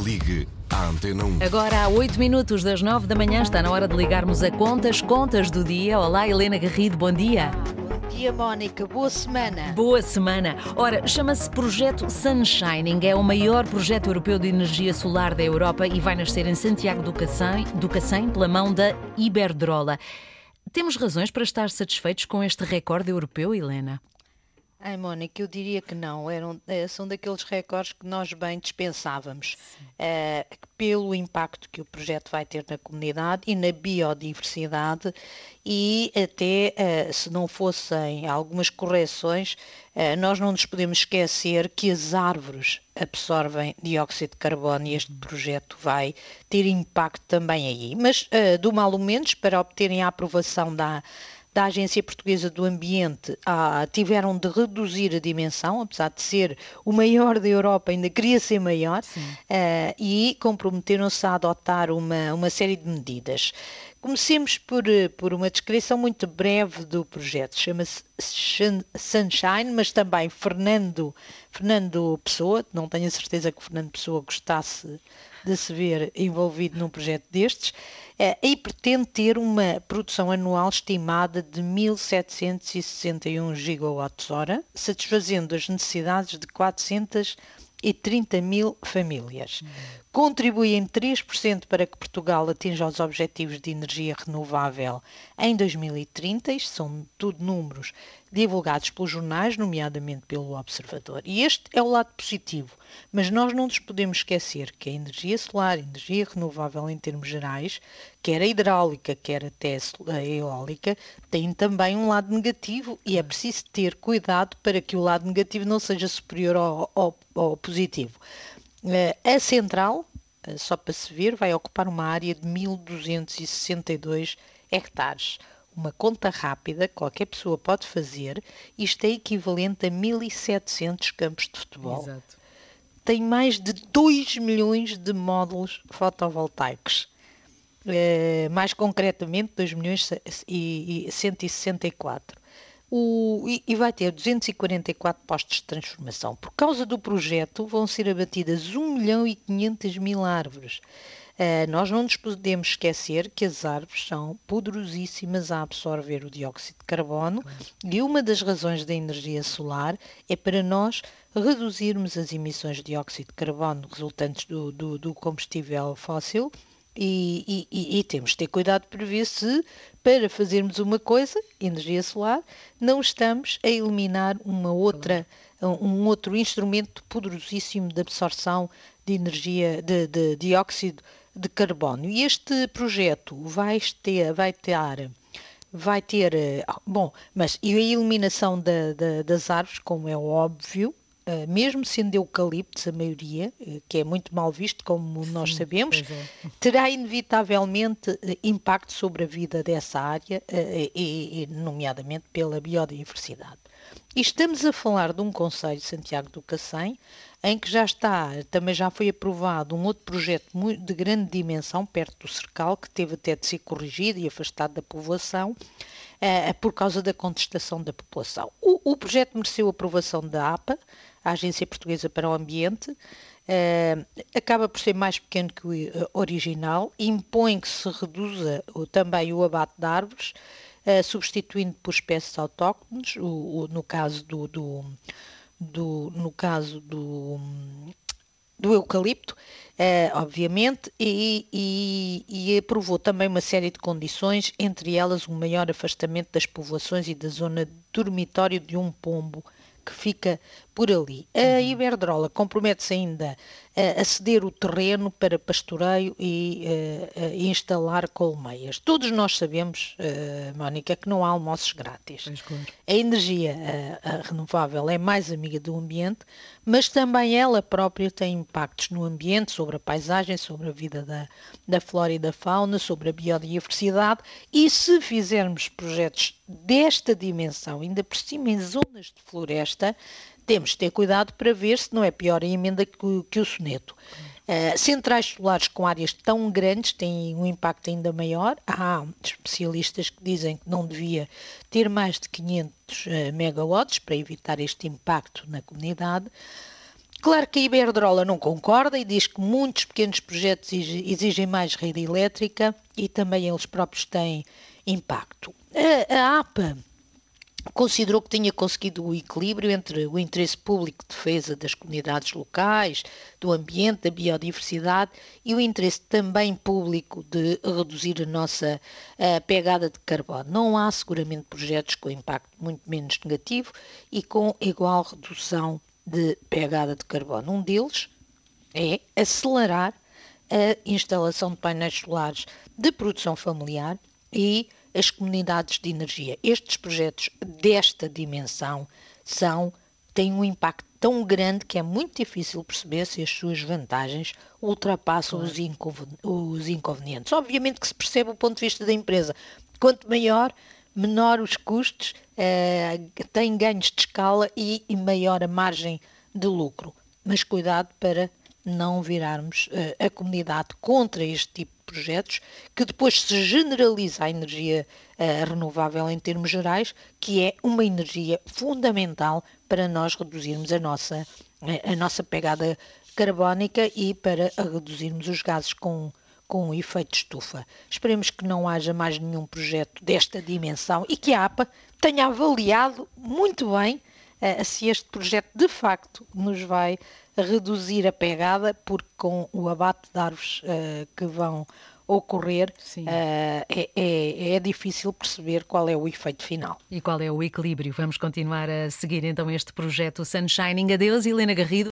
Ligue à Antena 1. Agora, há 8 minutos das 9 da manhã, está na hora de ligarmos a contas, contas do dia. Olá, Helena Garrido, bom dia. Bom dia, Mónica. Boa semana. Boa semana. Ora, chama-se Projeto Sunshining. É o maior projeto europeu de energia solar da Europa e vai nascer em Santiago do Cacém, do Cacém pela mão da Iberdrola. Temos razões para estar satisfeitos com este recorde europeu, Helena? Ai, Mónica, eu diria que não. Eram, eh, são daqueles recordes que nós bem dispensávamos, uh, pelo impacto que o projeto vai ter na comunidade e na biodiversidade, e até uh, se não fossem algumas correções, uh, nós não nos podemos esquecer que as árvores absorvem dióxido de carbono e este projeto vai ter impacto também aí. Mas, do mal ou menos, para obterem a aprovação da da Agência Portuguesa do Ambiente ah, tiveram de reduzir a dimensão, apesar de ser o maior da Europa, ainda queria ser maior, ah, e comprometeram-se a adotar uma, uma série de medidas. Comecemos por, por uma descrição muito breve do projeto. Chama-se Sunshine, mas também Fernando, Fernando Pessoa. Não tenho a certeza que o Fernando Pessoa gostasse de se ver envolvido num projeto destes. Eh, e pretende ter uma produção anual estimada de 1.761 gigawatts-hora, satisfazendo as necessidades de 430 mil famílias. Uhum. Contribui em 3% para que Portugal atinja os objetivos de energia renovável em 2030. Isto são tudo números divulgados pelos jornais, nomeadamente pelo Observador. E este é o lado positivo. Mas nós não nos podemos esquecer que a energia solar, a energia renovável em termos gerais, quer a hidráulica, quer até a eólica, tem também um lado negativo e é preciso ter cuidado para que o lado negativo não seja superior ao, ao, ao positivo. Eh, a central, eh, só para se ver, vai ocupar uma área de 1262 hectares uma conta rápida que qualquer pessoa pode fazer, isto é equivalente a 1.700 campos de futebol. Exato. Tem mais de 2 milhões de módulos fotovoltaicos. É, mais concretamente, 2 milhões e, e 164. O, e, e, vai ter 244 postos de transformação. Por causa do projeto, vão ser abatidas 1 milhão e 500 mil árvores. Uh, nós não nos podemos esquecer que as árvores são poderosíssimas a absorver o dióxido de carbono e uma das razões da energia solar é para nós reduzirmos as emissões de dióxido de carbono resultantes do, do, do combustível fóssil e, e, e, temos de ter cuidado para ver se, para fazermos uma coisa, energia solar, não estamos a eliminar uma outra, um outro instrumento poderosíssimo de absorção de energia, de, de dióxido de carbono. E este projeto vai ter, vai ter, vai ter bom, mas e a eliminação da, da, das árvores, como é óbvio, mesmo sendo eucaliptos a maioria, uh, que é muito mal visto, como Sim, nós sabemos, é. terá inevitavelmente uh, impacto sobre a vida dessa área, e, nomeadamente pela biodiversidade. E estamos a falar de um Conselho Santiago do Cacém em que já está, também já foi aprovado um outro projeto de grande dimensão, perto do Cercal, que teve até de ser corrigido e afastado da povoação, eh, por causa da contestação da população. O, o, projeto mereceu aprovação da APA, a Agência Portuguesa para o Ambiente, eh, acaba por ser mais pequeno que o eh, original, impõe que se reduza também o abate de árvores, substituindo por espécies autóctones, o, o, no caso do, do do, no caso do, do eucalipto, eh, obviamente, e, e, e, aprovou também uma série de condições, entre elas um maior afastamento das povoações e da zona de dormitório de um pombo que fica por ali. A uhum. Iberdrola compromete-se ainda a, ceder o terreno para pastoreio e a, a instalar colmeias. Todos nós sabemos, uh, Mónica, que não há almoços grátis. A energia renovável é mais amiga do ambiente, mas também ela própria tem impactos no ambiente, sobre a paisagem, sobre a vida da, da flora e da fauna, sobre a biodiversidade. E se fizermos projetos desta dimensão, ainda por cima em zonas de floresta, temos de ter cuidado para ver se não é pior a emenda que, que o soneto. Uh, centrais solares com áreas tão grandes têm um impacto ainda maior. Há especialistas que dizem que não devia ter mais de 500 uh, megawatts para evitar este impacto na comunidade. Claro que a Iberdrola não concorda e diz que muitos pequenos projetos exigem mais rede elétrica e também eles próprios têm impacto. A, a APA considerou que tinha conseguido o equilíbrio entre o interesse público de defesa das comunidades locais, do ambiente, da biodiversidade e o interesse também público de reduzir a nossa uh, pegada de carbono. Não há seguramente projetos com impacto muito menos negativo e com igual redução de pegada de carbono. Um deles é acelerar a instalação de painéis solares de produção familiar e as comunidades de energia. Estes projetos desta dimensão são têm um impacto tão grande que é muito difícil perceber se as suas vantagens ultrapassam claro. os, inconvenientes. Obviamente que se percebe o ponto de vista da empresa. Quanto maior, menor os custos, uh, tem ganhos de escala e, e, maior a margem de lucro. Mas cuidado para não virarmos uh, a comunidade contra este tipo de projetos, que depois se generaliza a energia uh, renovável em termos gerais, que é uma energia fundamental para nós reduzirmos a nossa, a nossa pegada carbónica e para reduzirmos os gases com com o efeito estufa. Esperemos que não haja mais nenhum projeto desta dimensão e que a APA tenha avaliado muito bem se este projeto de facto nos vai reduzir a pegada, porque com o abate de árvores uh, que vão ocorrer, uh, é, é, é, difícil perceber qual é o efeito final. E qual é o equilíbrio. Vamos continuar a seguir então este projeto Sunshining. Adeus, Helena Garrido.